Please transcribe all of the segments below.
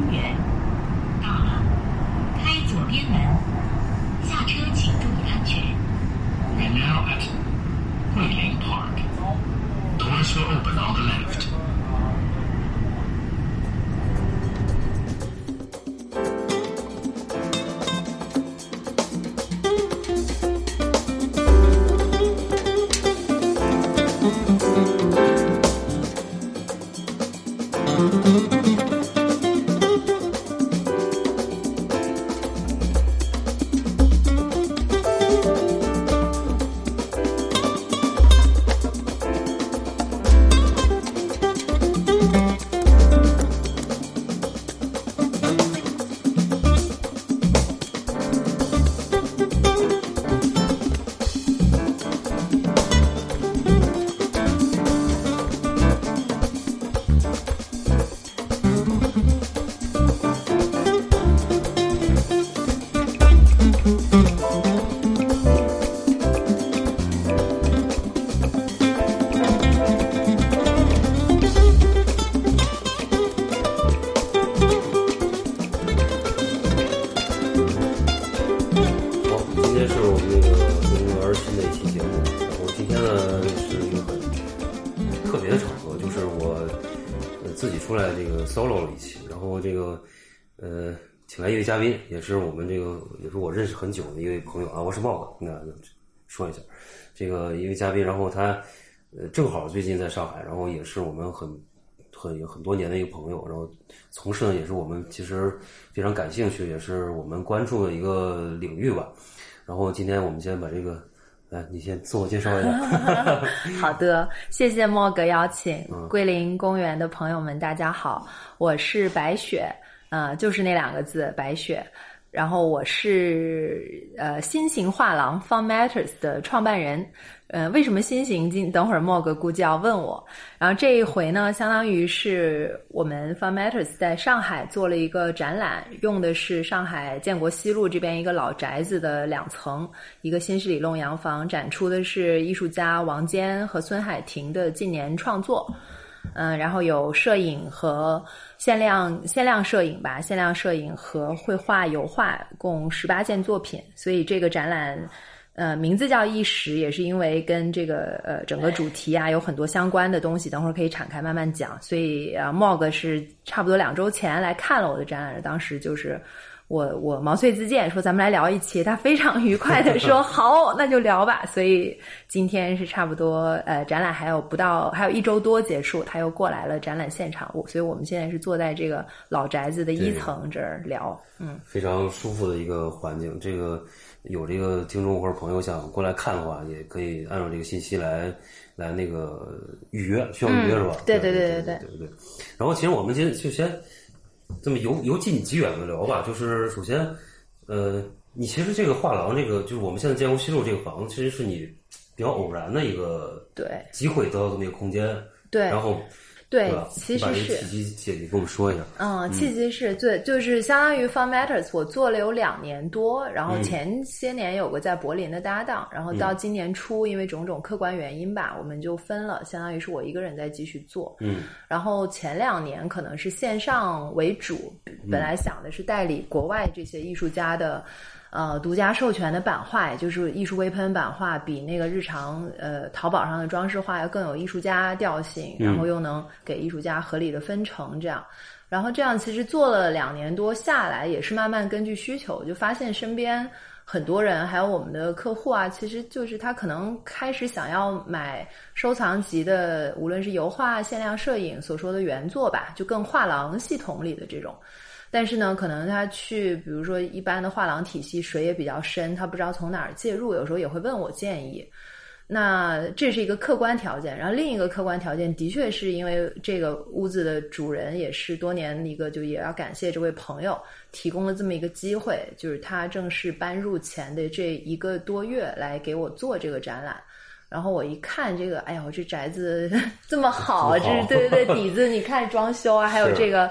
公园。到了，开左边门，下车请注意安全。We're now at Guilin Park. Doors will open 自己出来这个 solo 了一期，然后这个呃请来一位嘉宾，也是我们这个也是我认识很久的一位朋友啊，我是茂哥，那说一下，这个一位嘉宾，然后他呃正好最近在上海，然后也是我们很很很多年的一个朋友，然后从事的也是我们其实非常感兴趣，也是我们关注的一个领域吧。然后今天我们先把这个，来，你先自我介绍一下。好的，谢谢莫格邀请。嗯桂林公园的朋友们，大家好，我是白雪，呃，就是那两个字，白雪。然后我是呃新型画廊 Fun Matters 的创办人。呃，为什么新型？今等会儿莫哥估计要问我。然后这一回呢，相当于是我们 Fun Matters 在上海做了一个展览，用的是上海建国西路这边一个老宅子的两层，一个新式里弄洋房，展出的是艺术家王坚和孙海婷的近年创作。嗯，然后有摄影和限量限量摄影吧，限量摄影和绘画、油画，共十八件作品。所以这个展览，呃，名字叫一时，也是因为跟这个呃整个主题啊有很多相关的东西，等会儿可以敞开慢慢讲。所以啊，Mog 是差不多两周前来看了我的展览，当时就是。我我毛遂自荐说咱们来聊一期他非常愉快地说 好那就聊吧。所以今天是差不多呃展览还有不到还有一周多结束他又过来了展览现场我所以我们现在是坐在这个老宅子的一层这儿聊嗯。非常舒服的一个环境这个有这个听众或者朋友想过来看的话也可以按照这个信息来来那个预约需要预约是吧？对对对对对对对然后其实我们今天就先这么由由近及远的聊吧。就是首先，呃，你其实这个画廊，这个就是我们现在建国西路这个房子，其实是你比较偶然的一个对机会得到这么一个空间。对然后对？其实是姐姐跟我们说一下。嗯，契机是对，就是相当于 Fun Matters，我做了有两年多，然后嗯前些年有个在柏林的搭档，然后到今年初，因为种种客观原因吧，我们就分了，相当于是我一个人在继续做。嗯然后前两年可能是线上为主，本来想的是代理国外这些艺术家的。呃，独家授权的版画，也就是艺术微喷版画，比那个日常呃淘宝上的装饰画要更有艺术家调性，然后又能给艺术家合理的分成，这样。然后这样其实做了两年多下来，也是慢慢根据需求，就发现身边很多人，还有我们的客户啊，其实就是他可能开始想要买收藏级的，无论是油画、限量摄影所说的原作吧，就更画廊系统里的这种。但是呢，可能他去，比如说一般的画廊体系水也比较深，他不知道从哪儿介入，有时候也会问我建议。那这是一个客观条件，然后另一个客观条件的确是因为这个屋子的主人也是多年一个，就也要感谢这位朋友提供了这么一个机会，就是他正式搬入前的这一个多月来给我做这个展览。然后我一看这个，哎呀，我这宅子 这么好，这是对对对，底子你看装修啊，还有这个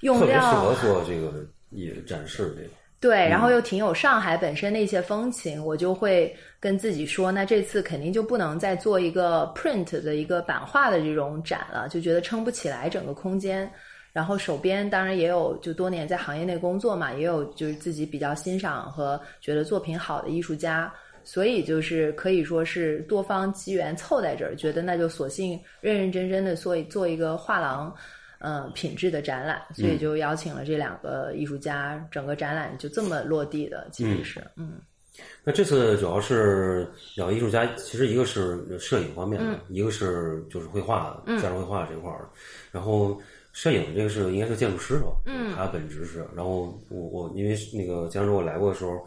用特别适合做这个也展示这个。对，然后又挺有上海本身的一些风情，我就会跟自己说，那这次肯定就不能再做一个 print 的一个版画的这种展了，就觉得撑不起来整个空间。然后手边当然也有就多年在行业内工作嘛，也有就是自己比较欣赏和觉得作品好的艺术家，所以就是可以说是多方机缘凑在这儿，觉得那就索性认认真真的做一做一个画廊。呃，品质的展览，所以就邀请了这两个艺术家，整个展览就这么落地的，其实是，嗯。那这次主要是两个艺术家，其实一个是摄影方面的，一个是就是绘画、家装绘画这块儿。然后摄影这个是应该是建筑师吧？嗯，他本职是。然后我我因为那个江州我来过的时候，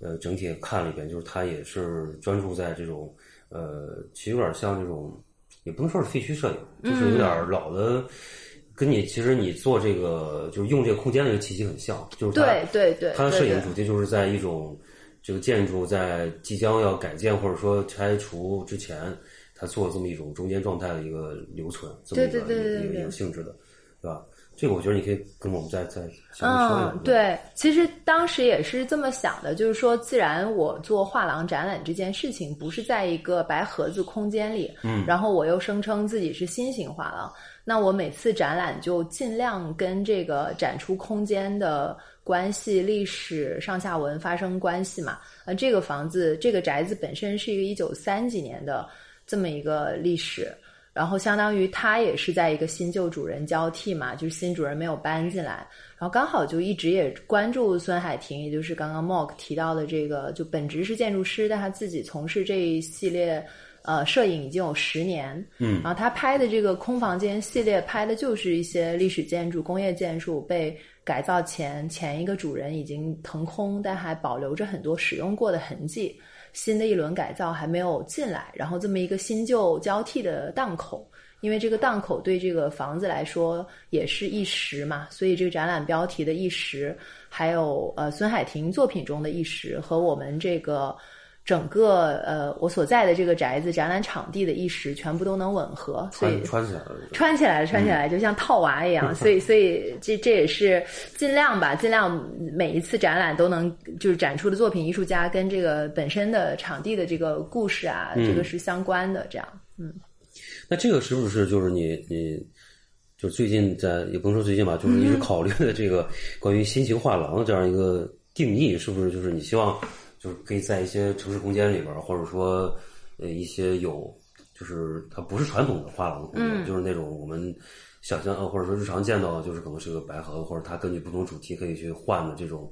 呃，整体看了一遍，就是他也是专注在这种呃，其实有点像这种，也不能说是废墟摄影，就是有点老的。跟你其实你做这个就是用这个空间的这个气息很像，就是对对对，它的摄影主题就是在一种这个建筑在即将要改建或者说拆除之前，他做这么一种中间状态的一个留存，这么一个一个一个性质的，对吧？这个我觉得你可以跟我们再再嗯，对，其实当时也是这么想的，就是说，既然我做画廊展览这件事情不是在一个白盒子空间里，嗯，然后我又声称自己是新型画廊。那我每次展览就尽量跟这个展出空间的关系、历史上下文发生关系嘛。呃，这个房子、这个宅子本身是一个一九三几年的这么一个历史，然后相当于他也是在一个新旧主人交替嘛，就是新主人没有搬进来，然后刚好就一直也关注孙海婷，也就是刚刚 Mark 提到的这个，就本职是建筑师，但他自己从事这一系列。呃，摄影已经有十年，嗯，然后他拍的这个空房间系列，拍的就是一些历史建筑、工业建筑被改造前前一个主人已经腾空，但还保留着很多使用过的痕迹，新的一轮改造还没有进来，然后这么一个新旧交替的档口，因为这个档口对这个房子来说也是一时嘛，所以这个展览标题的一时，还有呃孙海婷作品中的一时和我们这个。整个呃，我所在的这个宅子展览场地的意识全部都能吻合，所以穿起来了，穿起来了，穿起来就像套娃一样。所以，所以这这也是尽量吧，尽量每一次展览都能就是展出的作品，艺术家跟这个本身的场地的这个故事啊，这个是相关的。这样，嗯。那这个是不是就是你你就最近在也不能说最近吧，就是一直考虑的这个关于新型画廊的这样一个定义，是不是就是你希望？就是可以在一些城市空间里边，或者说，呃，一些有，就是它不是传统的画廊空间，就是那种我们想象啊，或者说日常见到，就是可能是个白盒，或者它根据不同主题可以去换的这种，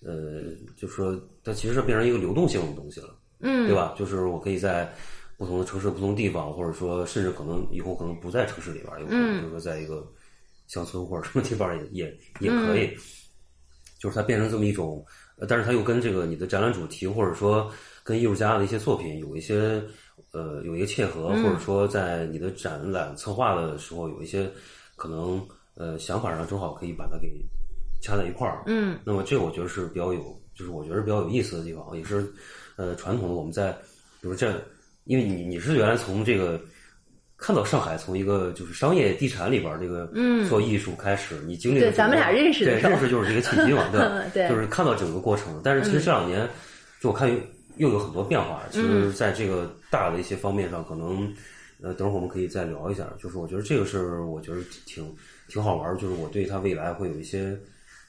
呃，就是说它其实是变成一个流动性的东西了，嗯，对吧？就是我可以在不同的城市、不同地方，或者说甚至可能以后可能不在城市里边，有可能就是说在一个乡村或者什么地方也也也可以，就是它变成这么一种。但是它又跟这个你的展览主题，或者说跟艺术家的一些作品有一些呃有一个切合，或者说在你的展览策划的时候有一些可能呃想法上正好可以把它给掐在一块儿。嗯，那么这我觉得是比较有，就是我觉得比较有意思的地方，也是呃传统的我们在比如这，因为你你是原来从这个。看到上海从一个就是商业地产里边这个做艺术开始，你经历对咱们俩认识的对认识就是这个契机嘛，对，就是看到整个过程。但是其实这两年，就我看又有很多变化。其实在这个大的一些方面上，可能呃，等会儿我们可以再聊一下。就是我觉得这个是我觉得挺挺好玩，就是我对它未来会有一些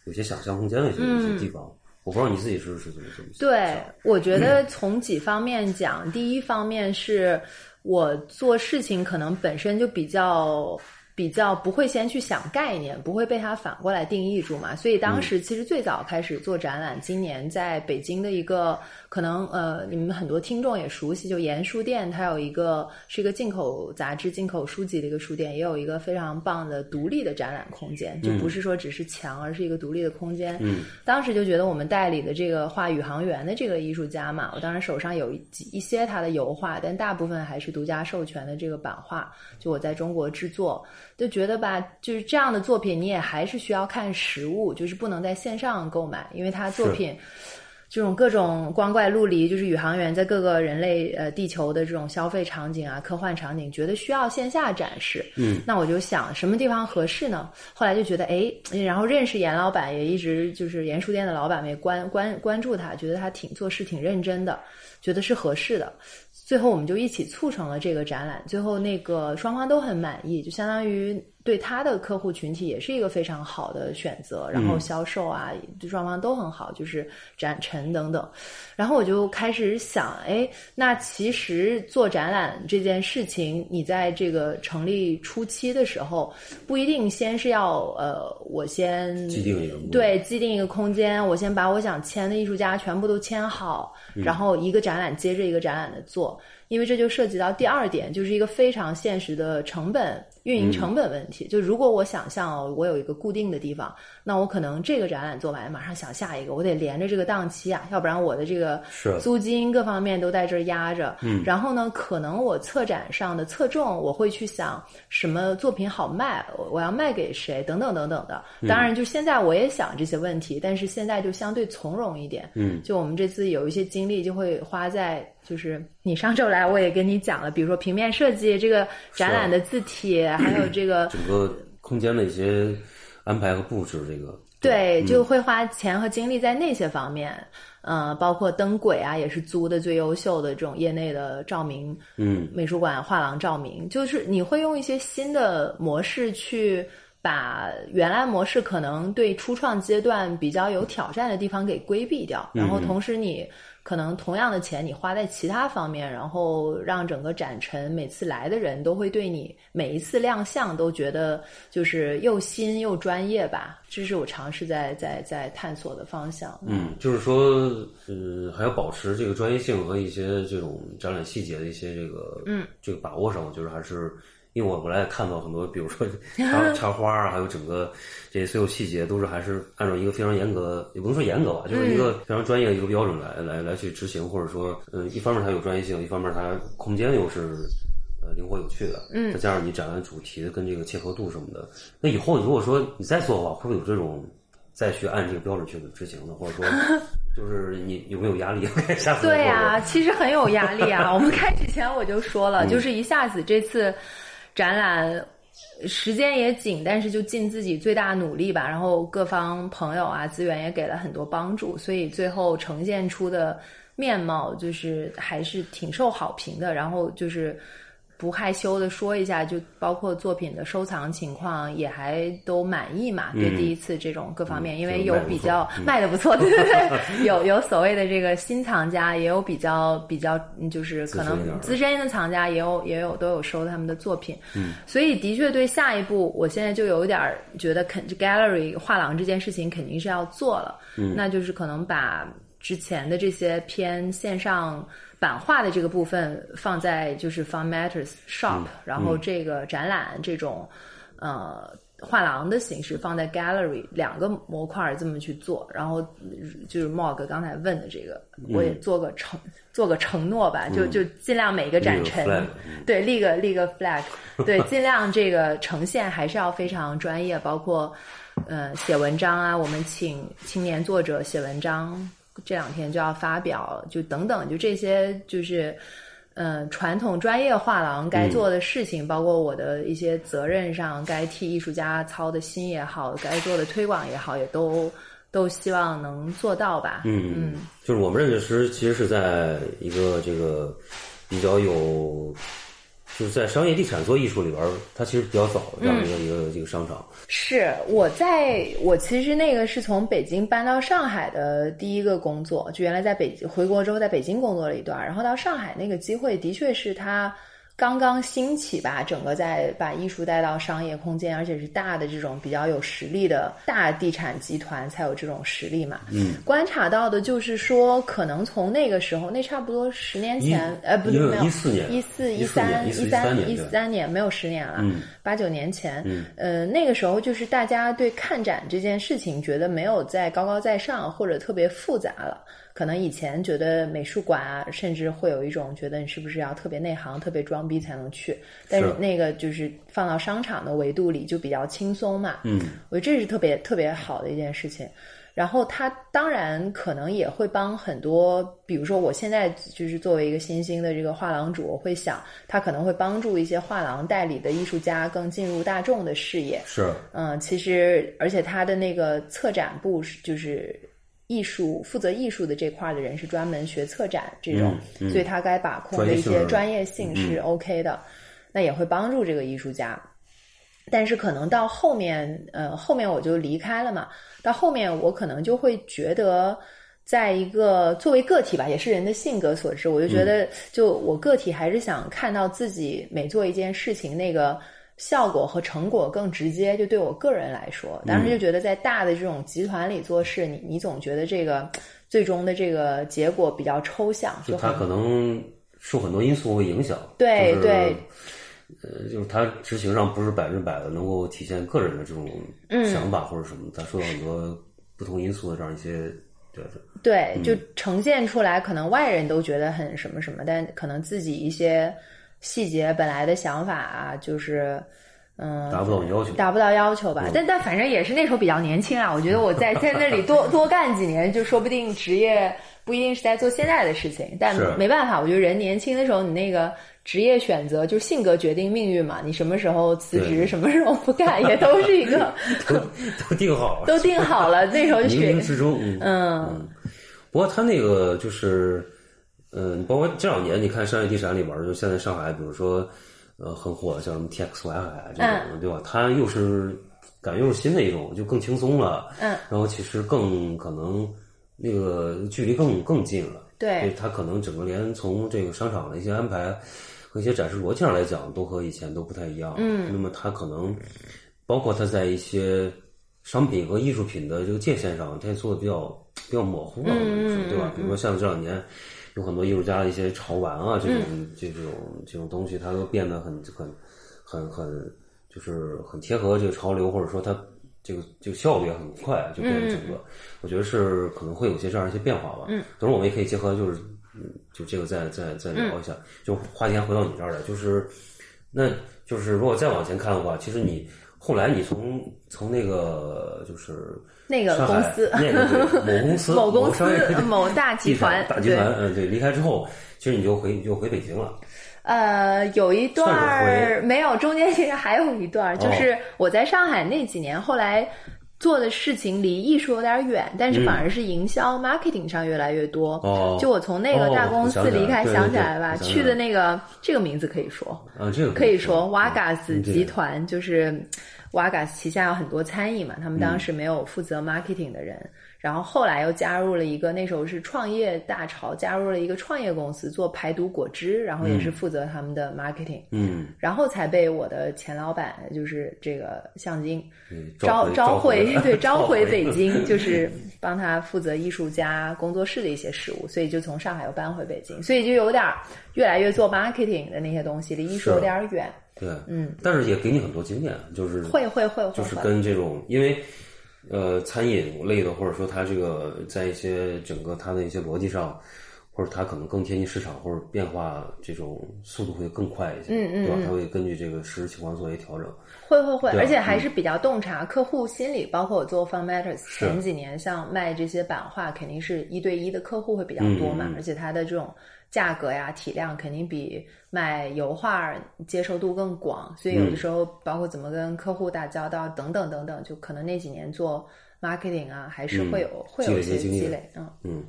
有些想象空间的一些一些地方。我不知道你自己是是怎么怎么想。对，我觉得从几方面讲，第一方面是。我做事情可能本身就比较。比较不会先去想概念，不会被它反过来定义住嘛。所以当时其实最早开始做展览，今年在北京的一个可能呃，你们很多听众也熟悉，就盐书店，它有一个是一个进口杂志、进口书籍的一个书店，也有一个非常棒的独立的展览空间，就不是说只是墙，而是一个独立的空间。嗯，当时就觉得我们代理的这个画宇航员的这个艺术家嘛，我当时手上有一一些他的油画，但大部分还是独家授权的这个版画，就我在中国制作。就觉得吧，就是这样的作品，你也还是需要看实物，就是不能在线上购买，因为他作品这种各种光怪陆离，就是宇航员在各个人类呃地球的这种消费场景啊、科幻场景，觉得需要线下展示。嗯，那我就想什么地方合适呢？后来就觉得，哎，然后认识严老板，也一直就是严书店的老板，也关关关注他，觉得他挺做事挺认真的，觉得是合适的。最后我们就一起促成了这个展览，最后那个双方都很满意，就相当于对他的客户群体也是一个非常好的选择，然后销售啊，对双方都很好，就是展陈等等。然后我就开始想，哎，那其实做展览这件事情，你在这个成立初期的时候，不一定先是要呃，我先既定一个对既定一个空间，我先把我想签的艺术家全部都签好，然后一个展览接着一个展览的做，因为这就涉及到第二点，就是一个非常现实的成本。运营成本问题，就如果我想象哦我有一个固定的地方，那我可能这个展览做完，马上想下一个，我得连着这个档期啊，要不然我的这个是租金各方面都在这儿压着。嗯，然后呢，可能我策展上的侧重，我会去想什么作品好卖，我我要卖给谁，等等等等的。当然，就现在我也想这些问题，但是现在就相对从容一点。嗯，就我们这次有一些精力就会花在，就是你上周来我也跟你讲了，比如说平面设计这个展览的字体，还有 这个整个空间的一些安排和布置，这个对，就会花钱和精力在那些方面。呃，包括灯轨啊，也是租的最优秀的这种业内的照明，嗯，美术馆画廊照明，就是你会用一些新的模式去把原来模式可能对初创阶段比较有挑战的地方给规避掉，然后同时你可能同样的钱你花在其他方面，然后让整个展陈每次来的人都会对你每一次亮相都觉得就是又新又专业吧，这是我尝试在在在探索的方向。嗯，就是说，呃，还要保持这个专业性和一些这种展览细节的一些这个，嗯，这个把握上，我觉得还是，因为我我来看到很多，比如说 插插花啊，还有整个这些所有细节，都是还是按照一个非常严格，也不能说严格吧，就是一个非常专业的一个标准来来来去执行，或者说，嗯，一方面它有专业性，一方面它空间又是。呃，灵活有趣的，嗯再加上你展览主题跟这个切合度什么的，那以后如果说你再做的话，会不会有这种再去按这个标准去执行的？或者说，就是你有没有压力？下次对呀、做其实很有压力啊。我们开始前我就说嗯了，就是一下子这次展览时间也紧，但是就尽自己最大努力吧。然后各方朋友啊资源也给了很多帮助，所以最后呈现出的面貌就是还是挺受好评的。然后就是。不害羞的说一下，就包括作品的收藏情况也还都满意嘛？对第一次这种各方面，嗯因为有比较嗯。卖的不错，对对对，有有所谓的这个新藏家，也有比较比较嗯就是可能资深的藏家也有也有都有收他们的作品，嗯，所以的确对下一步，我现在就有点觉得肯 gallery 画廊这件事情肯定是要做了，嗯，那就是可能把之前的这些偏线上版画的这个部分放在就是 Fun Matters Shop，、然后这个展览这种呃画廊的形式放在 Gallery 两个模块儿这么去做，然后就是 Mog 刚才问的这个，我也做个承做个承诺吧，就就尽量每个展陈对立个立个 flag，对，尽量这个呈现还是要非常专业，包括呃写文章啊，我们请青年作者写文章，这两天就要发表，就等等，就这些就是。嗯，传统专业画廊该做的事情，包括我的一些责任上，该替艺术家操的心也好，该做的推广也好，也都都希望能做到吧。嗯嗯，就是我们认识其实是在一个这个比较有，就是在商业地产做艺术里边，它其实比较早这样一个、一个一个商场。是我在我其实那个是从北京搬到上海的第一个工作，就原来在北京回国之后在北京工作了一段，然后到上海那个机会的确是它刚刚兴起吧，整个在把艺术带到商业空间，而且是大的这种比较有实力的大地产集团才有这种实力嘛。嗯，观察到的就是说，可能从那个时候，那差不多十年前，呃，不对没有一四年一四14三一三一三年没有十年了，嗯。八九年前，嗯。呃，那个时候就是大家对看展这件事情觉得没有在高高在上或者特别复杂了。可能以前觉得美术馆啊，甚至会有一种觉得你是不是要特别内行、特别装逼才能去，但是是那个就是放到商场的维度里就比较轻松嘛。嗯，我觉得这是特别特别好的一件事情。然后他当然可能也会帮很多，比如说我现在就是作为一个新兴的这个画廊主，我会想他可能会帮助一些画廊代理的艺术家更进入大众的视野。是，嗯，其实而且他的那个策展部是就是艺术负责艺术的这块的人是专门学策展这种，嗯嗯所以他该把控的一些专业性是 OK 的，那也会帮助这个艺术家。但是可能到后面，呃，后面我就离开了嘛。到后面我可能就会觉得，在一个作为个体吧，也是人的性格所致，我就觉得，就我个体还是想看到自己每做一件事情，那个效果和成果更直接。就对我个人来说，当时就觉得在大的这种集团里做事，你你总觉得这个最终的这个结果比较抽象，就很就它可能受很多因素会影响。对对呃，就是它执行上不是百分之百的能够体现个人的这种嗯想法或者什么，它受到很多不同因素的这样一些对对，嗯就呈现出来，可能外人都觉得很什么什么，但可能自己一些细节本来的想法啊，就是嗯，达不到要求。达不到要求嗯吧。但但反正也是那时候比较年轻啊，我觉得我在在那里多 多干几年，就说不定职业不一定是在做现在的事情。但没办法，我觉得人年轻的时候，你那个职业选择就是性格决定命运嘛，你什么时候辞职，什么时候不干，也都是一个 都都定好了，都定好了。那时候就冥学冥之中，嗯嗯不过他那个就是，嗯，包括这两年你看商业地产里边，就现在上海，比如说，呃，很火的像什么 TXY 海这种，嗯。对吧？它又是感觉又是新的一种，就更轻松了，嗯，然后其实更可能那个距离更更近了，对。它可能整个连从这个商场的一些安排和一些展示逻辑上来讲，都和以前都不太一样，嗯。那么它可能包括它在一些商品和艺术品的这个界限上，它也做的比较比较模糊了，对吧？比如说像这两年有很多艺术家的一些潮玩啊，这种、嗯这种这种东西，它都变得很很很很就是很贴合这个潮流，或者说它这个这个效率也很快，就变成整个，我觉得是可能会有些这样一些变化吧。嗯，等会儿我们也可以结合就是嗯，就这个再再再聊一下。就话题还回到你这儿来，就是那就是如果再往前看的话，其实你后来你从从那个就是那个公司那个某公司 某公司某大集团大集团，嗯，对，离开之后，其实你就回你就回北京了。呃，有一段儿没有，中间其实还有一段儿，哦就是我在上海那几年，后来做的事情离艺术有点远，但是反而是营销、marketing 上越来越多。就我从那个大公司离开，想起来吧，去的那个这个名字可以说，啊，这个可以说嗯 Wagas 集团就是。Wagas 旗下有很多餐饮嘛，他们当时没有负责 marketing 的人，然后后来又加入了一个那时候是创业大潮，加入了一个创业公司做排毒果汁，然后也是负责他们的 marketing，、嗯，然后才被我的前老板就是这个向京招召召回，对召召回北京，就是帮他负责艺术家工作室的一些事务，所以就从上海又搬回北京，所以就有点儿越来越做 marketing 的那些东西离艺术有点远，对，嗯，但是也给你很多经验，就是会会会会就是，跟这种，因为呃，餐饮类的，或者说它这个在一些整个它的一些逻辑上，或者它可能更贴近市场，或者变化这种速度会更快一些，嗯嗯对吧？嗯它会根据这个实时情况做一些调整。会会会，而且还是比较洞察客户心理，包括我做 Fun Matters 前几年，像卖这些版画，肯定是一对一的客户会比较多嘛，而且它的这种价格呀、体量肯定比卖油画接受度更广，所以有的时候包括怎么跟客户打交道等等等等，就可能那几年做 marketing 啊，还是会有、会有一些经验积累，嗯。嗯，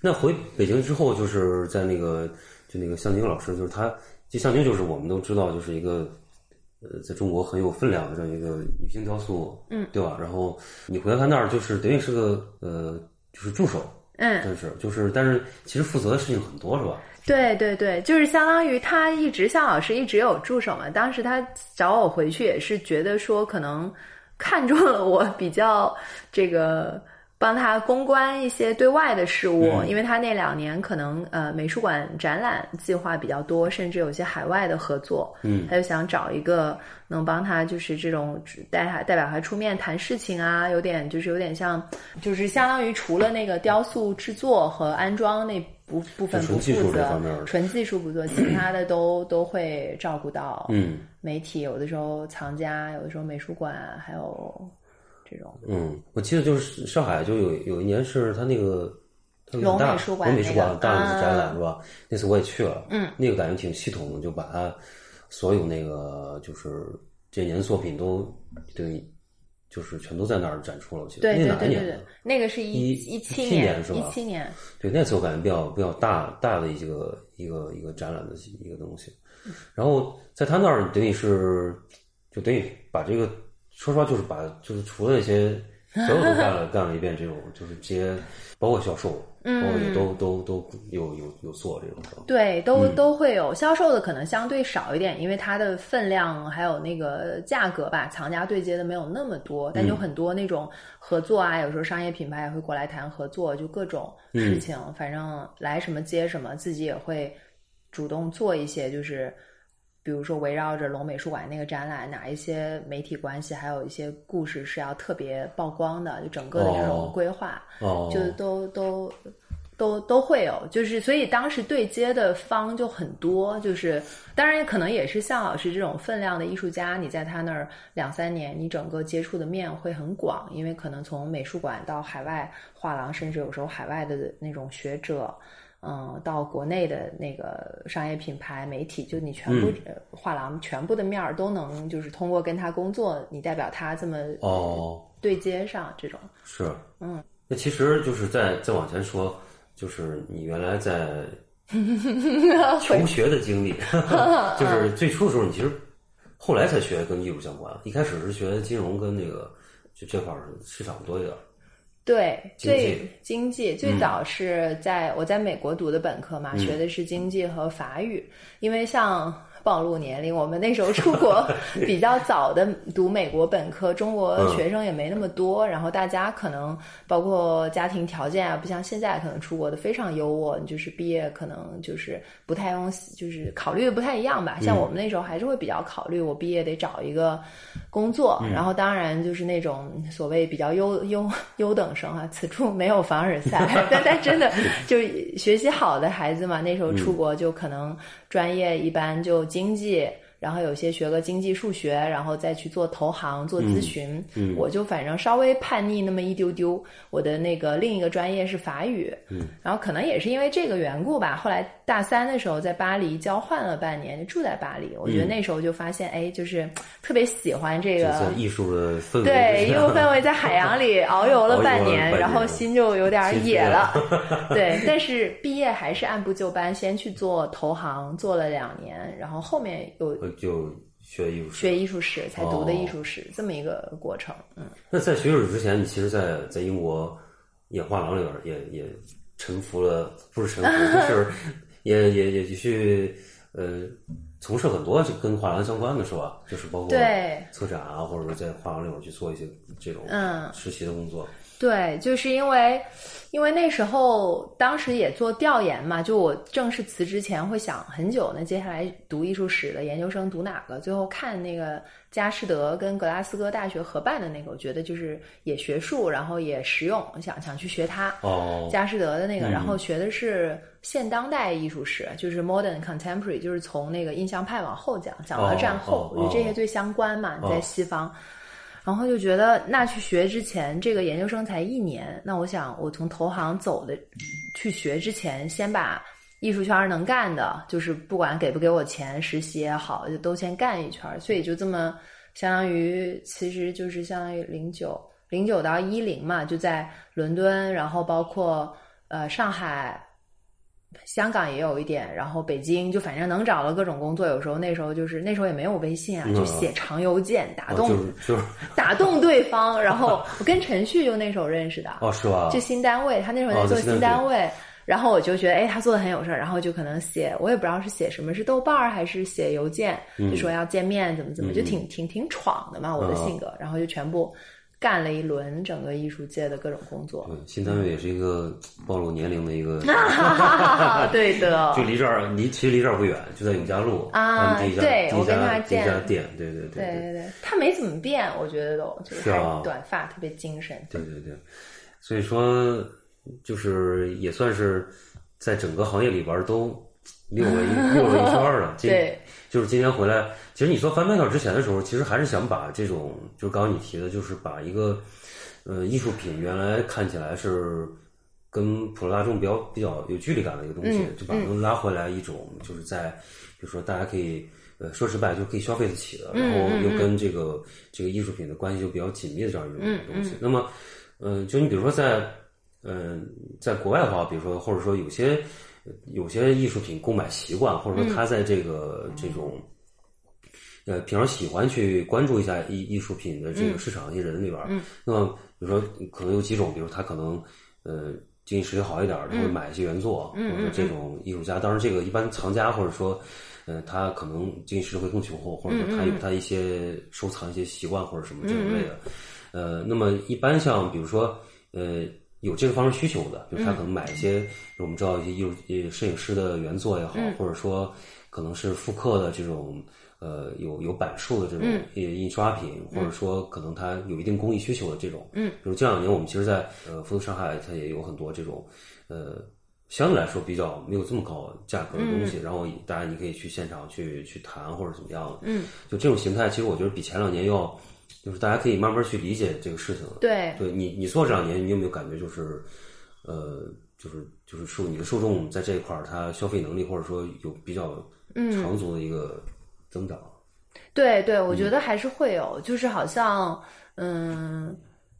那回北京之后，就是在那个就那个向京老师，就是他，就向京就是我们都知道，就是一个呃，在中国很有分量的这样一个女性雕塑，嗯，对吧？然后你回到他那儿，就是等于是个呃，就是助手，嗯，但是就是但是其实负责的事情很多，是吧？对对对，就是相当于他一直向老师一直有助手嘛。当时他找我回去也是觉得说，可能看中了我比较这个帮他公关一些对外的事务，嗯。因为他那两年可能呃美术馆展览计划比较多，甚至有些海外的合作，嗯。他就想找一个能帮他就是这种代他代表他出面谈事情啊，有点就是有点像，就是相当于除了那个雕塑制作和安装那部部分不技术负责这方面，纯技术不做，其他的都都会照顾到。嗯媒体有的时候藏家，有的时候美术馆，还有这种嗯，我记得就是上海就有有一年是他那个。龙美术馆龙美术那个馆大的展览啊是吧？那次我也去了，嗯，那个感觉挺系统的，就把他所有那个就是这年作品都对，就是全都在那儿展出了。我记得对那是哪年的？，那个是一一七17年是吧一七年，对，那次我感觉比较比较大大的一个一个一个展览的一个东西。然后在他那儿等于是就等于把这个说实话就是把就是除了一些所有都干了干了一遍这种，就是接包括销售，嗯包括也都都都有有有做这种的。对，都、都会有销售的可能相对少一点，因为它的分量还有那个价格吧，藏家对接的没有那么多，但有很多那种合作啊，有时候商业品牌也会过来谈合作，就各种事情，反正来什么接什么，自己也会主动做一些，就是。比如说围绕着龙美术馆那个展览，哪一些媒体关系，还有一些故事是要特别曝光的，就整个的这种哦规划，哦，就都都都都会有，就是所以当时对接的方就很多，就是当然可能也是向老师这种分量的艺术家，你在他那儿两三年，你整个接触的面会很广，因为可能从美术馆到海外画廊，甚至有时候海外的那种学者。嗯，到国内的那个商业品牌、媒体，就你全部、呃画廊全部的面儿都能，就是通过跟他工作，你代表他这么哦，对接上这种。是，嗯，那其实就是再再往前说，就是你原来在 求学的经历，就是最初的时候，你其实后来才学跟艺术相关，一开始是学金融跟那个就这块儿市场多一点。对，最经济最早是在、我在美国读的本科嘛，学的是经济和法语，因为像。暴露年龄，我们那时候出国 比较早的读美国本科，中国学生也没那么多，然后大家可能包括家庭条件啊，不像现在可能出国的非常优渥，就是毕业可能就是不太用，就是考虑的不太一样吧。像我们那时候还是会比较考虑，我毕业得找一个工作，然后当然就是那种所谓比较优优优等生啊，此处没有凡尔赛，但但真的就学习好的孩子嘛，那时候出国就可能专业一般就经济。然后有些学个经济数学，然后再去做投行、做咨询。嗯，我就反正稍微叛逆那么一丢丢。我的那个另一个专业是法语。嗯，然后可能也是因为这个缘故吧。后来大三的时候在巴黎交换了半年，就住在巴黎。我觉得那时候就发现，哎，就是特别喜欢这个艺术的氛围，对艺术氛围，在海洋里 遨游了半年，遨游了半年然后心就有点野了。对，但是毕业还是按部就班，先去做投行，做了两年，然后后面又就学艺术史。学艺术史，才读的哦艺术史、这么一个过程。嗯，那在学艺术史之前，你其实在，在英国演画廊里边也也沉浮了，不是沉浮，就是也也也去呃从事很多就跟画廊相关的是吧？就是包括对策展啊，或者说在画廊里边去做一些这种嗯实习的工作。对，就是因为，因为那时候当时也做调研嘛，就我正式辞职前会想很久，那接下来读艺术史的研究生读哪个？最后看那个佳士得跟格拉斯哥大学合办的那个，我觉得就是也学术，然后也实用，想想去学它。哦，佳士得的那个，嗯然后学的是现当代艺术史，就是 modern contemporary，就是从那个印象派往后讲，讲到战后，哦我觉得这些最相关嘛，哦在西方。然后就觉得，那去学之前，这个研究生才一年，那我想我从投行走的，去学之前，先把艺术圈能干的，就是不管给不给我钱，实习也好，就都先干一圈。所以就这么，相当于其实就是相当于零九零九到一零嘛，就在伦敦，然后包括呃上海。香港也有一点，然后北京就反正能找到各种工作。有时候那时候就是那时候也没有微信啊，嗯就写长邮件打哦动、就是就是打动对方。然后我跟陈旭就那时候认识的，哦，是吧？就新单位，他那时候在做新新单位。然后我就觉得，哎，他做的很有事儿，然后就可能写，我也不知道是写什么，是豆瓣儿还是写邮件，就说要见面，怎么怎么，就挺挺挺闯的嘛，我的性格。然后就全部干了一轮整个艺术界的各种工作。对，新单位也是一个暴露年龄的一个 对的，就离这儿离其实离这儿不远，就在永嘉路啊对我跟他见一家店，对对对对对对，他没怎么变，我觉得都就是短发，特别精神。对对对，所以说就是也算是在整个行业里边都溜了一溜了一圈儿了。今对，就是今天回来，其实你做翻拍稿之前的时候，其实还是想把这种，就刚刚你提的，就是把一个呃艺术品原来看起来是跟普罗大众比较比较有距离感的一个东西，嗯就把它们拉回来一种，就是在比如说大家可以。呃，说实白，就可以消费得起的，嗯然后又跟这个这个艺术品的关系就比较紧密的这样一种嗯东西。那么，嗯、就你比如说在，嗯、在国外的话，比如说或者说有些有些艺术品购买习惯，或者说他在这个、这种呃平常喜欢去关注一下艺艺术品的这个市场一些人里边，嗯，那么比如说可能有几种，比如他可能呃经济实力好一点，他会买一些原作，嗯或者这种艺术家，当然这个一般藏家或者说呃他可能经济实力会更雄厚，或者说他有他一些收藏一些习惯或者什么这种类的，呃，那么一般像比如说呃。有这个方面需求的，比如他可能买一些，我们知道一些艺术、呃摄影师的原作也好，或者说可能是复刻的这种，呃，有有版数的这种印印刷品，或者说可能他有一定工艺需求的这种，嗯，比如这两年我们其实，在呃复读上海，它也有很多这种，呃，相对来说比较没有这么高价格的东西，然后大家你可以去现场去去谈或者怎么样的，嗯，就这种形态，其实我觉得比前两年要。就是大家可以慢慢去理解这个事情了。对，对你你做这两年，你有没有感觉就是，呃，就是就是受你的受众在这一块儿，他消费能力或者说有比较长足的一个增长？对对，我觉得还是会有，就是好像嗯，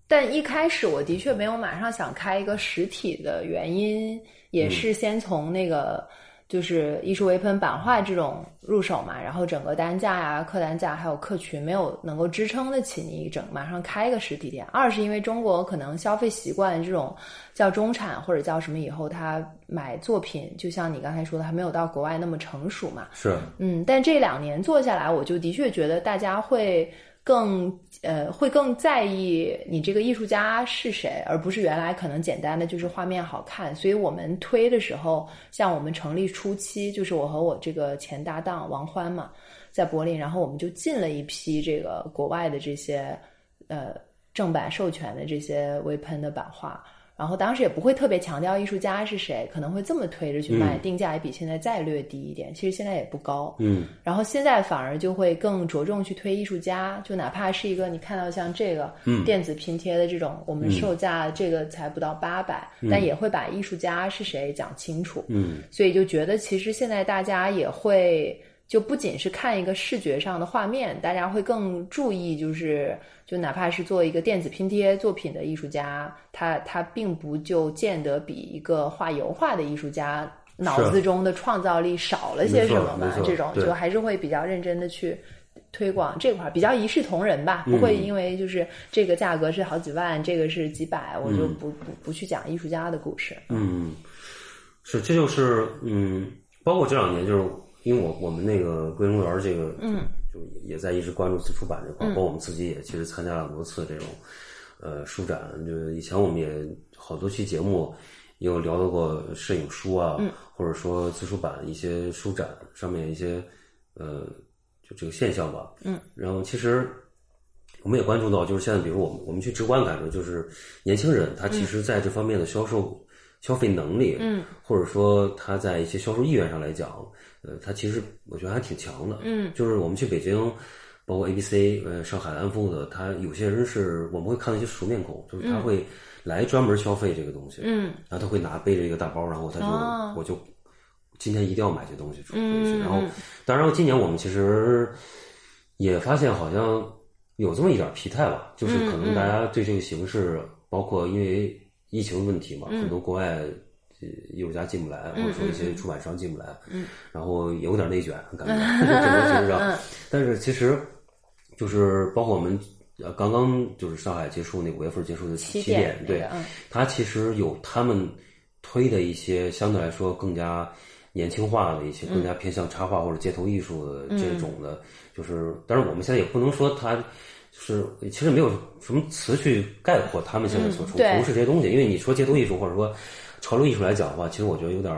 但一开始我的确没有马上想开一个实体的原因，也是先从那个。就是艺术微喷版画这种入手嘛，然后整个单价呀、客单价还有客群没有能够支撑得起你整马上开一个实体店。二是因为中国可能消费习惯这种叫中产或者叫什么以后，他买作品就像你刚才说的，还没有到国外那么成熟嘛。是，嗯，但这两年做下来，我就的确觉得大家会。更呃会更在意你这个艺术家是谁，而不是原来可能简单的就是画面好看。所以我们推的时候，像我们成立初期，就是我和我这个前搭档王欢嘛，在柏林，然后我们就进了一批这个国外的这些呃正版授权的这些微喷的版画。然后当时也不会特别强调艺术家是谁，可能会这么推着去卖，定价也比现在再略低一点。其实现在也不高。嗯。然后现在反而就会更着重去推艺术家，就哪怕是一个你看到像这个电子拼贴的这种，我们售价这个才不到八百，但也会把艺术家是谁讲清楚。嗯。所以就觉得其实现在大家也会。就不仅是看一个视觉上的画面，大家会更注意，就是就哪怕是做一个电子拼贴作品的艺术家，他他并不就见得比一个画油画的艺术家脑子中的创造力少了些什么嘛？这种就还是会比较认真的去推广这块，比较一视同仁吧，不会因为就是这个价格是好几万，这个是几百，我就不不不去讲艺术家的故事。嗯，是，这就是嗯，包括这两年就是。因为我我们那个桂公园这个，嗯，就也在一直关注自出版这块，包括我们自己也其实参加了很多次这种，呃，书展。就是以前我们也好多期节目也有聊到过摄影书啊，或者说自出版一些书展上面一些，呃，就这个现象吧。嗯，然后其实我们也关注到，就是现在比如我们我们去直观感受，就是年轻人他其实在这方面的销售消费能力，嗯，或者说他在一些销售意愿上来讲。呃，他其实我觉得还挺强的，嗯，就是我们去北京，包括 A B C，呃，上海安富的，他有些人是我们会看到一些熟面孔，就是他会来专门消费这个东西，嗯，然后他会拿背着一个大包，然后他就我就今天一定要买这东西出回去，然后当然今年我们其实也发现好像有这么一点疲态吧，就是可能大家对这个形式，包括因为疫情问题嘛，很多国外。艺术家进不来，或者说一些出版商进不来，嗯，然后有点内卷，感觉 这个形式上。但是其实，就是包括我们刚刚就是上海结束那五月份结束的起点，对，它其实有他们推的一些相对来说更加年轻化的一些，更加偏向插画或者街头艺术的这种的，就是但是我们现在也不能说它就是其实没有什么词去概括他们现在所从从事这些东西，因为你说街头艺术或者说。潮流艺术来讲的话，其实我觉得有点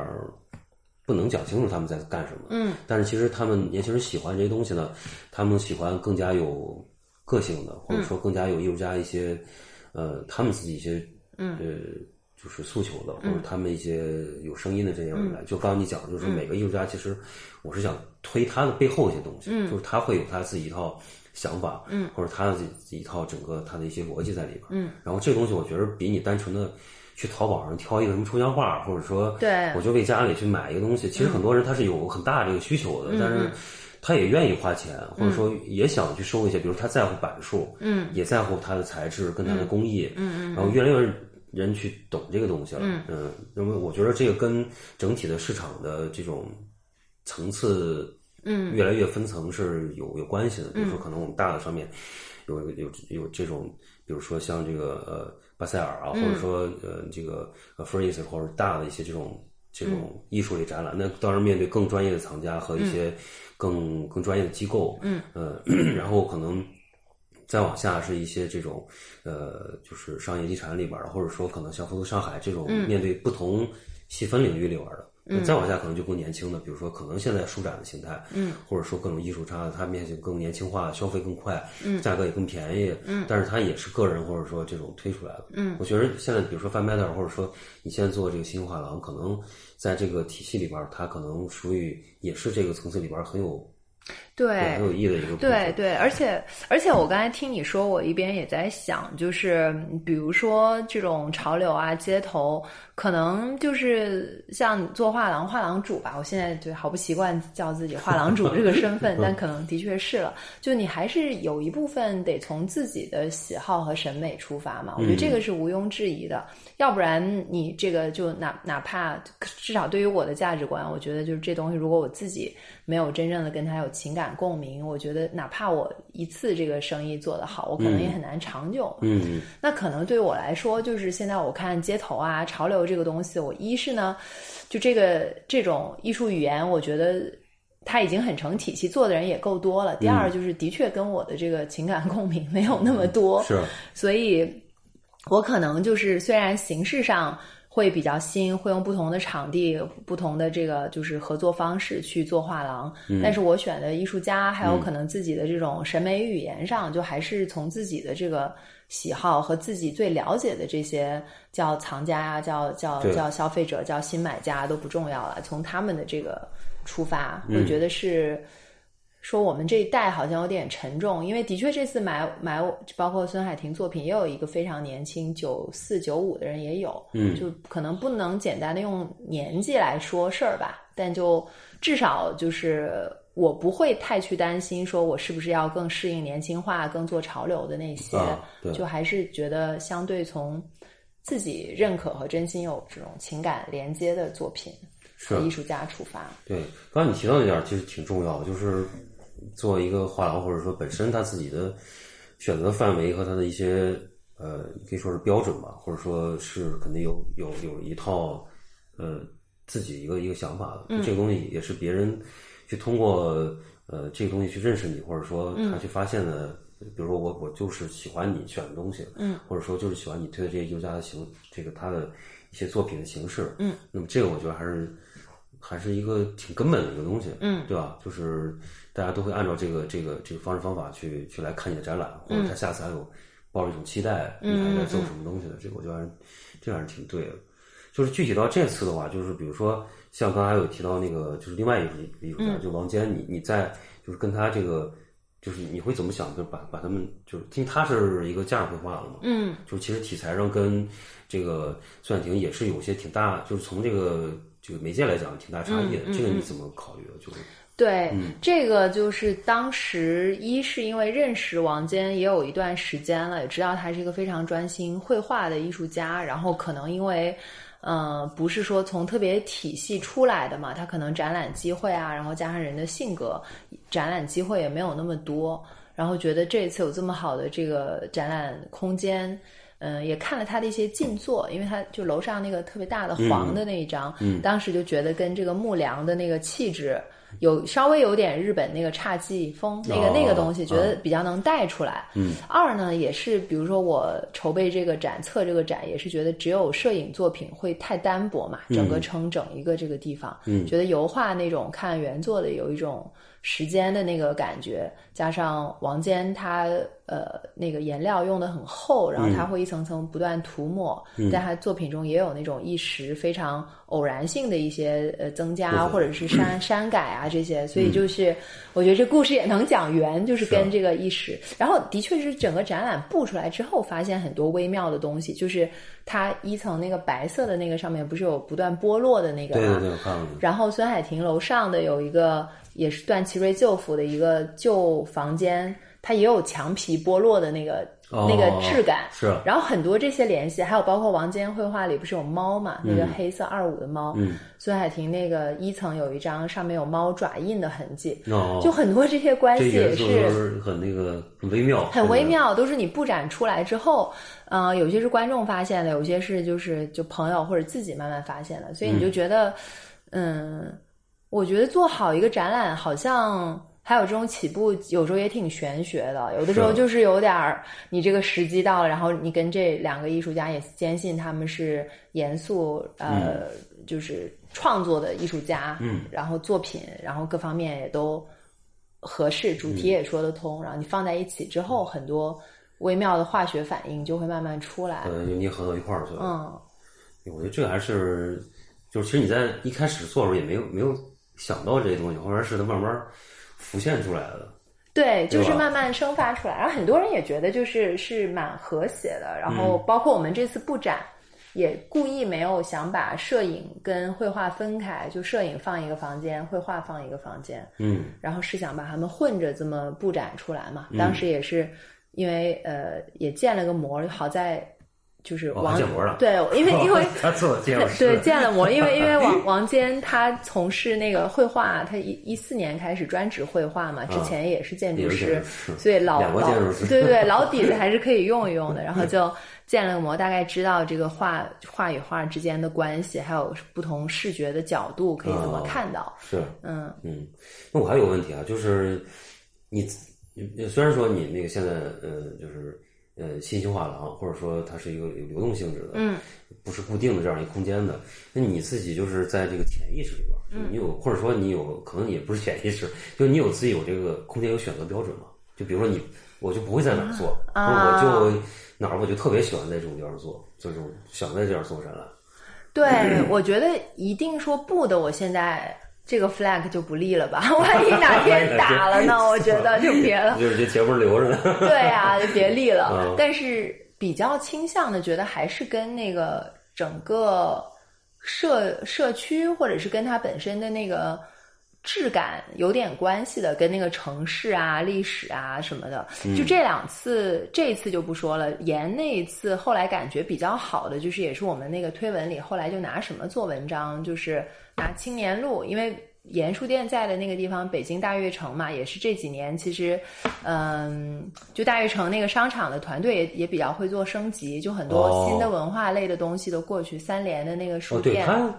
不能讲清楚他们在干什么。嗯，但是其实他们年轻人喜欢这些东西呢，他们喜欢更加有个性的，或者说更加有艺术家一些呃他们自己一些呃就是诉求的，或者他们一些有声音的这些人来。就刚刚你讲，就是每个艺术家其实我是想推他的背后一些东西，就是他会有他自己一套想法，嗯，或者他自己一套整个他的一些逻辑在里边，嗯，然后这个东西我觉得比你单纯的。去淘宝上挑一个什么抽象画，或者说，对，我就为家里去买一个东西。其实很多人他是有很大这个需求的，但是他也愿意花钱，或者说也想去收一些，比如他在乎版数，嗯，也在乎它的材质跟它的工艺，嗯嗯，然后越来越人去懂这个东西了，嗯。嗯，那么我觉得这个跟整体的市场的这种层次嗯越来越分层是有有关系的。比如说，可能我们大的上面有有有这种，比如说像这个呃巴塞尔啊，或者说呃这个呃 Freeze 或者大的一些这种这种艺术类展览，那当然面对更专业的藏家和一些更更专业的机构，嗯呃，然后可能。再往下是一些这种，呃，就是商业地产里边儿的，或者说可能像复读上海这种面对不同细分领域里边儿的。那再往下可能就更年轻的，比如说可能现在舒展的形态，嗯，或者说各种艺术差，它面向更年轻化，消费更快，嗯。价格也更便宜，嗯，但是它也是个人或者说这种推出来的，嗯。我觉得现在比如说 Fan Matter，或者说你现在做这个新画廊，可能在这个体系里边儿，它可能属于也是这个层次里边儿很有对很有意义的一个。对对，而且而且我刚才听你说，我一边也在想，就是比如说这种潮流啊，街头可能就是像做画廊画廊主吧，我现在就好不习惯叫自己画廊主这个身份，但可能的确是了。就你还是有一部分得从自己的喜好和审美出发嘛，我觉得这个是毋庸置疑的。要不然你这个就哪哪怕至少对于我的价值观，我觉得就是这东西，如果我自己没有真正的跟他有情感共鸣，我觉得哪怕我一次这个生意做得好，我可能也很难长久。嗯那可能对我来说，就是现在我看街头啊、潮流这个东西，我一是呢，就这个这种艺术语言，我觉得它已经很成体系，做的人也够多了。第二就是的确跟我的这个情感共鸣没有那么多，是所以我可能就是虽然形式上会比较新，会用不同的场地、不同的这个就是合作方式去做画廊，但是我选的艺术家还有可能自己的这种审美语言上，就还是从自己的这个喜好和自己最了解的这些叫藏家呀、叫叫叫消费者、叫新买家都不重要了，从他们的这个出发，我嗯觉得是。说我们这一代好像有点沉重，因为的确这次买买，包括孙海婷作品，也有一个非常年轻，九四九五的人也有，嗯就可能不能简单的用年纪来说事儿吧，但就至少就是我不会太去担心，说我是不是要更适应年轻化、更做潮流的那些，就还是觉得相对从自己认可和真心有这种情感连接的作品是和艺术家出发，对，刚才你提到那点其实挺重要的，就是作为一个画廊，或者说本身他自己的选择范围和他的一些呃，可以说是标准吧，或者说是肯定有有有一套呃自己一个一个想法的，就这个东西也是别人去通过呃这个东西去认识你，或者说他去发现的。比如说我我就是喜欢你选的东西，嗯，或者说就是喜欢你推的这些艺术家的形，这个他的一些作品的形式，嗯，那么这个我觉得还是还是一个挺根本的一个东西，嗯对吧？就是大家都会按照这个这个这个方式方法去去来看你的展览，或者他下次还有抱着一种期待，你还在做什么东西的，这个我觉得这样是挺对的。就是具体到这次的话，就是比如说像刚才有提到那个，就是另外一个艺术家，就王坚，你你在就是跟他这个。就是你会怎么想？就是把把他们，就是因为他是一个家长绘画了嘛，嗯，就是其实题材上跟这个孙婉婷也是有些挺大，就是从这个这个媒介来讲挺大差异的。这个你怎么考虑的？就是对，这个就是当时一是因为认识王坚也有一段时间了，也知道他是一个非常专心绘画的艺术家，然后可能因为。呃，不是说从特别体系出来的嘛，他可能展览机会啊，然后加上人的性格，展览机会也没有那么多，然后觉得这次有这么好的这个展览空间，嗯、也看了他的一些静坐，因为他就楼上那个特别大的黄的那一张，嗯当时就觉得跟这个木梁的那个气质。有稍微有点日本那个侘寂风，那个、哦那个东西，觉得比较能带出来。嗯，二呢，也是比如说我筹备这个展、策这个展，也是觉得只有摄影作品会太单薄嘛，整个撑整一个这个地方。嗯觉得油画那种看原作的有一种时间的那个感觉，加上王坚他呃那个颜料用的很厚，然后他会一层层不断涂抹，在他作品中也有那种一时非常偶然性的一些呃增加或者是删 删改啊这些，所以就是我觉得这故事也能讲圆，就是跟这个一时，然后的确是整个展览布出来之后，发现很多微妙的东西，就是它一层那个白色的那个上面不是有不断剥落的那个吗？对对对，我看了。然后孙海婷楼上的有一个也是段祺瑞旧府的一个旧房间，它也有墙皮剥落的那个、哦那个质感。是。啊然后很多这些联系，还有包括王坚绘画里不是有猫嘛？那个黑色二五的猫，嗯。孙海婷那个一层有一张上面有猫爪印的痕迹，哦，就很多这些关系也是是很那个很微妙，很微妙，都是你布展出来之后，呃，有些是观众发现的，有些是就是就朋友或者自己慢慢发现的，所以你就觉得，嗯，我觉得做好一个展览，好像还有这种起步，有时候也挺玄学的，有的时候就是有点儿，你这个时机到了，然后你跟这两个艺术家也坚信他们是严肃，呃，就是创作的艺术家，嗯，然后作品，然后各方面也都合适，主题也说得通，然后你放在一起之后，很多微妙的化学反应就会慢慢出来。你合到一块儿去了。嗯，我觉得这个还是，就是其实你在一开始做的时候也没有没有想到这些东西，后面是它慢慢浮现出来的。对，就是慢慢生发出来。然后很多人也觉得就是是蛮和谐的。然后嗯包括我们这次布展，也故意没有想把摄影跟绘画分开，就摄影放一个房间，绘画放一个房间。嗯然后是想把它们混着这么布展出来嘛。当时也是因为呃也建了个模，好在就是哦王、还建模了对，因为 因为他自我介绍 对，建了模，因为因为王 王坚他从事那个绘画，他一一四年开始专职绘画嘛，之前也是建筑师所以老老对对对老底子还是可以用一用的。然后就建了个模，大概知道这个画画与画之间的关系，还有不同视觉的角度可以怎么哦看到。是嗯嗯，那我还有个问题啊，就是你你虽然说你那个现在呃就是呃新型画廊，或者说它是一个有流动性质的，嗯，不是固定的这样一个空间的，那你自己就是在这个潜意识里边，就你有或者说你有可能也不是潜意识，就你有自己有这个空间有选择标准嘛？就比如说你，我就不会在哪儿做，啊或者我就哪儿我就特别喜欢在这种地方做，就是想在这样做展览。对，我觉得一定说不的，我现在这个 flag 就不立了吧？万一哪天打了呢？我觉得就别了。就是这节目留着呢。对啊，就别立了。嗯但是比较倾向的，觉得还是跟那个整个社社区，或者是跟它本身的那个质感有点关系的，跟那个城市啊、历史啊什么的。就这两次，这一次就不说了。严那一次，后来感觉比较好的，就是也是我们那个推文里，后来就拿什么做文章，就是拿青年路，因为。严书店在的那个地方，北京大悦城嘛，也是这几年其实，嗯，就大悦城那个商场的团队也也比较会做升级，就很多哦新的文化类的东西都过去。三联的那个书哦，对店，他，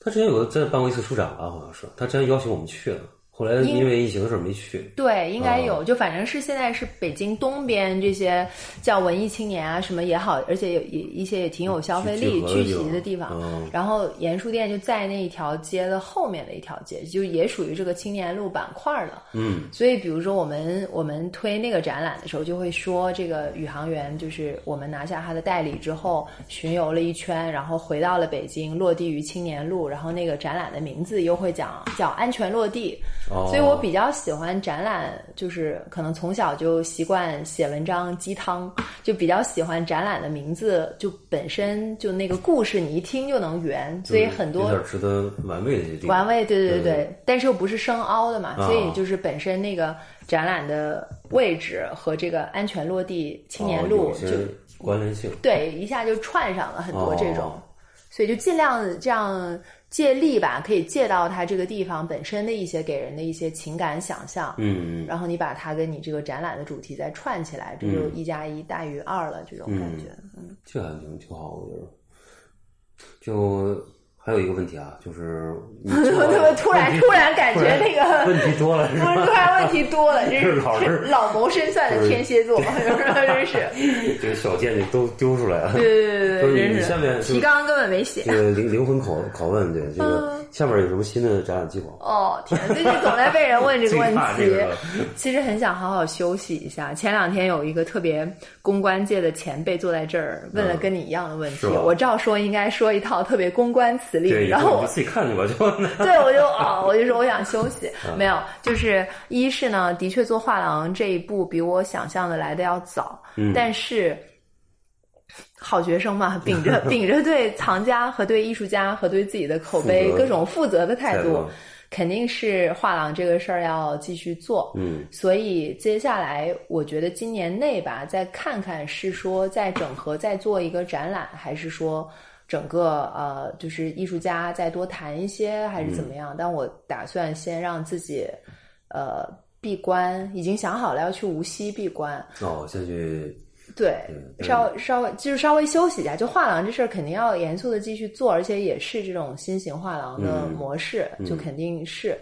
他之前有在办过一次书展吧，好像是他之前邀请我们去的，后来因因为疫情的事儿没去。对，应该哦有，就反正是现在是北京东边这些叫文艺青年啊什么也好，而且有也一些也挺有消费力聚集的地方。嗯然后严书店就在那一条街的后面的一条街，就也属于这个青年路板块了。嗯，所以，比如说我们我们推那个展览的时候，就会说这个宇航员就是我们拿下他的代理之后，巡游了一圈，然后回到了北京，落地于青年路，然后那个展览的名字又会讲叫安全落地。哦，所以我比较喜欢展览，就是可能从小就习惯写文章鸡汤，就比较喜欢展览的名字，就本身就那个故事你一听就能圆，所以很多有点值得玩味的一些地方。玩味，对对对对，但是又不是生凹的嘛，啊所以就是本身那个展览的位置和这个安全落地青年路就、关联性。对一下就串上了很多这种，哦所以就尽量这样借力吧，可以借到它这个地方本身的一些给人的一些情感想象，嗯嗯，然后你把它跟你这个展览的主题再串起来，这就一加一大于二了，这种感觉。嗯这还挺挺好，我觉得。就还有一个问题啊，就是你 怎么怎么突然突然感觉那个 问题多了是不是突？然问题多了，这是老是是老谋深算的天蝎座，真是。这个小建议都丢出来了。对对对对，你真下面就提纲根本没写这。个灵灵魂拷拷问，对这个嗯下面有什么新的展览计划？哦天，最近总在被人问这个问题。其实很想好好休息一下。前两天有一个特别公关界的前辈坐在这儿，问了跟你一样的问题。我照说应该说一套特别公关词然后我自己看去吧，就 对，我就哦，我就说我想休息，嗯没有，就是一是呢，的确做画廊这一步比我想象的来的要早，嗯但是好学生嘛，秉着 秉着对藏家和对艺术家和对自己的口碑各种负责的态度态度，肯定是画廊这个事儿要继续做。嗯所以接下来，我觉得今年内吧，再看看是说再整合再做一个展览，还是说整个呃，就是艺术家再多谈一些，还是怎么样？但我打算先让自己呃闭关，已经想好了要去无锡闭关。哦，先去对，嗯稍稍微就是稍微休息一下。就画廊这事儿肯定要严肃的继续做，而且也是这种新型画廊的嗯模式，就肯定是。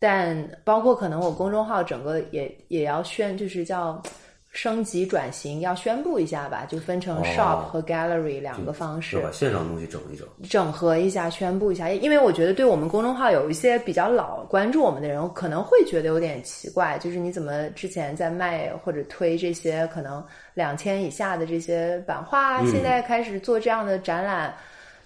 但包括可能我公众号整个也也要宣，就是叫升级转型，要宣布一下吧，就分成哦 shop 和 gallery 两个方式。要把线上东西整一整。整合一下，宣布一下，因为我觉得对我们公众号有一些比较老关注我们的人，可能会觉得有点奇怪，就是你怎么之前在卖或者推这些可能两千以下的这些版画，嗯现在开始做这样的展览，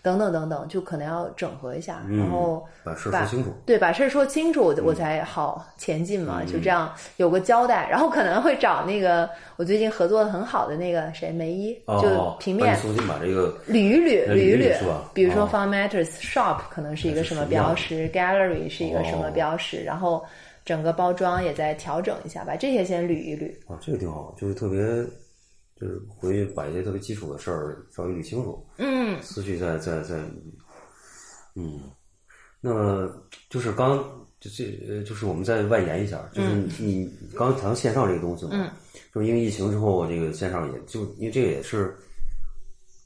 等等等等，就可能要整合一下，嗯然后把事儿说清楚。对，把事儿说清楚，我我才好前进嘛。嗯就这样有个交代，然后可能会找那个我最近合作的很好的那个谁梅一，就哦，平面重新把这个捋一捋，呃捋一捋是吧比如说哦 Fun Matters Shop 可能是一个什么标识，Gallery 是一个什么标识，然后整个包装也再调整一下，把这些先捋一捋。啊，这个挺好，就是特别，就是回去把一些特别基础的事儿稍微捋清楚，嗯。思绪再再再，嗯，那就是刚就这呃，就是我们再外延一下，就是你刚刚谈到线上这个东西嘛，嗯，就是因为疫情之后，这个线上也就因为这个也是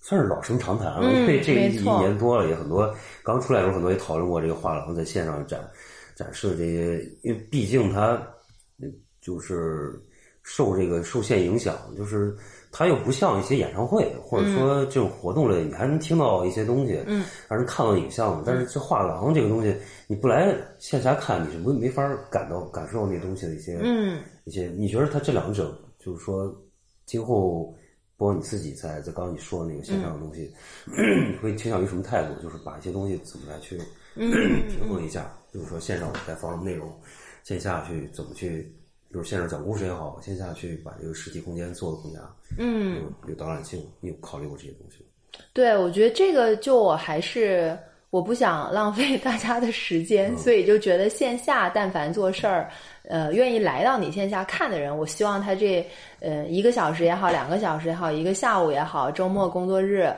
算是老生常谈了，嗯因为这个一年多了，也很多刚出来的时候，很多也讨论过这个画廊在线上展展示的这些，因为毕竟它呃就是受这个受限影响，就是它又不像一些演唱会或者说这种活动类，你还能听到一些东西，嗯，还能看到影像。但是这画廊这个东西，你不来线下看，你是没没法感到感受到那东西的一些嗯一些。你觉得他这两者，就是说今后。包括你自己在在刚刚你说的那个线上的东西，你会倾向于什么态度？就是把一些东西怎么来去嗯平衡一下，比如说线上该放什么内容，线下去怎么去，比如线上讲故事也好，线下去把这个实体空间做的更加嗯，有有导览性。你有考虑过这些东西吗？对，我觉得这个就我还是我不想浪费大家的时间，所以就觉得线下但凡做事儿，呃，愿意来到你线下看的人，我希望他这呃一个小时也好，两个小时也好，一个下午也好，周末工作日。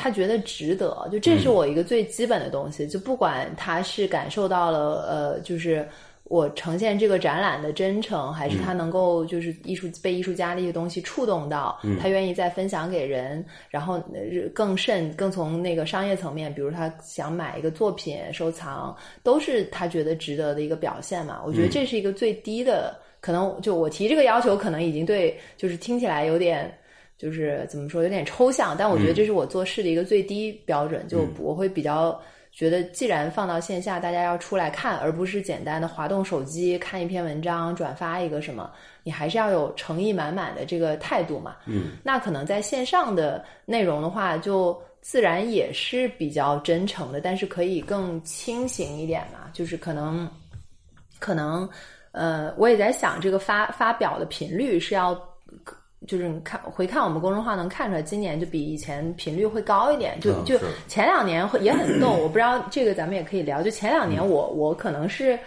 他觉得值得，就这是我一个最基本的东西，就不管他是感受到了，呃，就是我呈现这个展览的真诚，还是他能够就是艺术被艺术家的一些东西触动到，他愿意再分享给人，然后呃更甚更从那个商业层面，比如他想买一个作品收藏，都是他觉得值得的一个表现嘛。我觉得这是一个最低的，可能就我提这个要求，可能已经对就是听起来有点。就是怎么说，有点抽象，但我觉得这是我做事的一个最低标准。就我会比较觉得，既然放到线下，大家要出来看，而不是简单的滑动手机看一篇文章、转发一个什么，你还是要有诚意满满的这个态度嘛。嗯，那可能在线上的内容的话，就自然也是比较真诚的，但是可以更清醒一点嘛，就是可能可能呃，我也在想这个发发表的频率是要。就是你看回看我们公众号能看出来，今年就比以前频率会高一点。就嗯就前两年会也很 逗，我不知道这个咱们也可以聊。就前两年我我可能是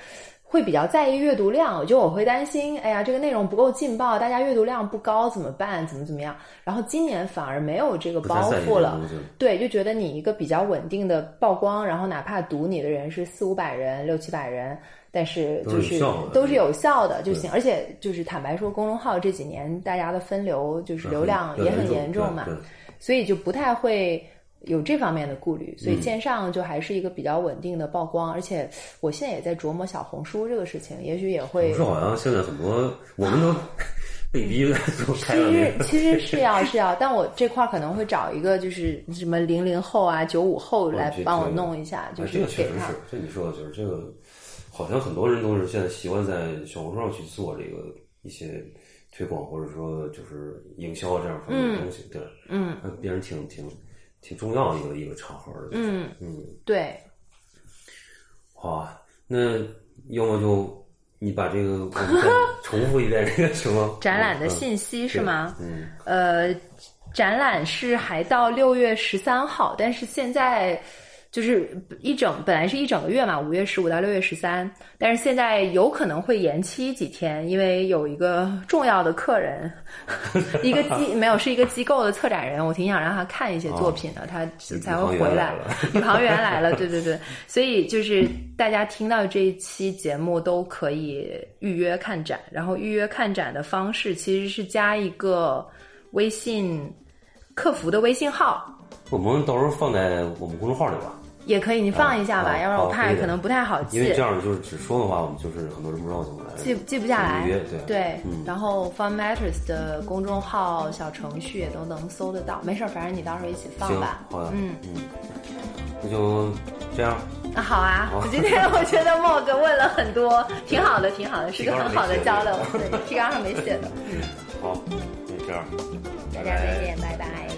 会比较在意阅读量，就我会担心，哎呀这个内容不够劲爆，大家阅读量不高怎么办？怎么怎么样？然后今年反而没有这个包袱了。对，就觉得你一个比较稳定的曝光，然后哪怕读你的人是四五百人、六七百人，但是就是都是有效的就行。而且就是坦白说，公众号这几年大家的分流就是流量也很严重嘛，所以就不太会有这方面的顾虑。所以嗯线上就还是一个比较稳定的曝光，而且我现在也在琢磨小红书这个事情，也许也会不是好像现在很多 我们都被逼的 其。实其实是要 是要，但我这块可能会找一个就是什么零零后啊、九五后来帮我弄一下，就哎，是这个确给他。实是，这你说的就是这个，好像很多人都是现在习惯在小红书上去做这个一些推广，或者说就是营销这样方面的东西，对，嗯呃，别人挺挺挺重要的一个一个场合的，嗯，嗯，对，好啊，那要么就你把这个重复一遍这个什么？展览的嗯信息是吗？嗯，呃，展览是还到六月十三号，但是现在就是一整本来是一整个月嘛，五月十五到六月十三，但是现在有可能会延期几天，因为有一个重要的客人，一个机没有是一个机构的策展人，我挺想让他看一些作品的，他才会回来。宇航员来了，对对对，所以就是大家听到这一期节目都可以预约看展，然后预约看展的方式其实是加一个微信客服的微信号，我们到时候放在我们公众号里吧。也可以，你放一下吧，要不然我怕可能不太好记。因为这样就是只说的话，我们就是很多人不知道怎么来。记记不下来。对对，然后 Fun Matters 的公众号、小程序也都能搜得到。没事，反正你到时候一起放吧。好的，嗯嗯，那就这样。那好啊，我今天 我觉得莫哥问了很多，挺好的，挺好的，是个很好的交流。对，提纲上没写的。嗯，好，就这样。大家再见，拜拜。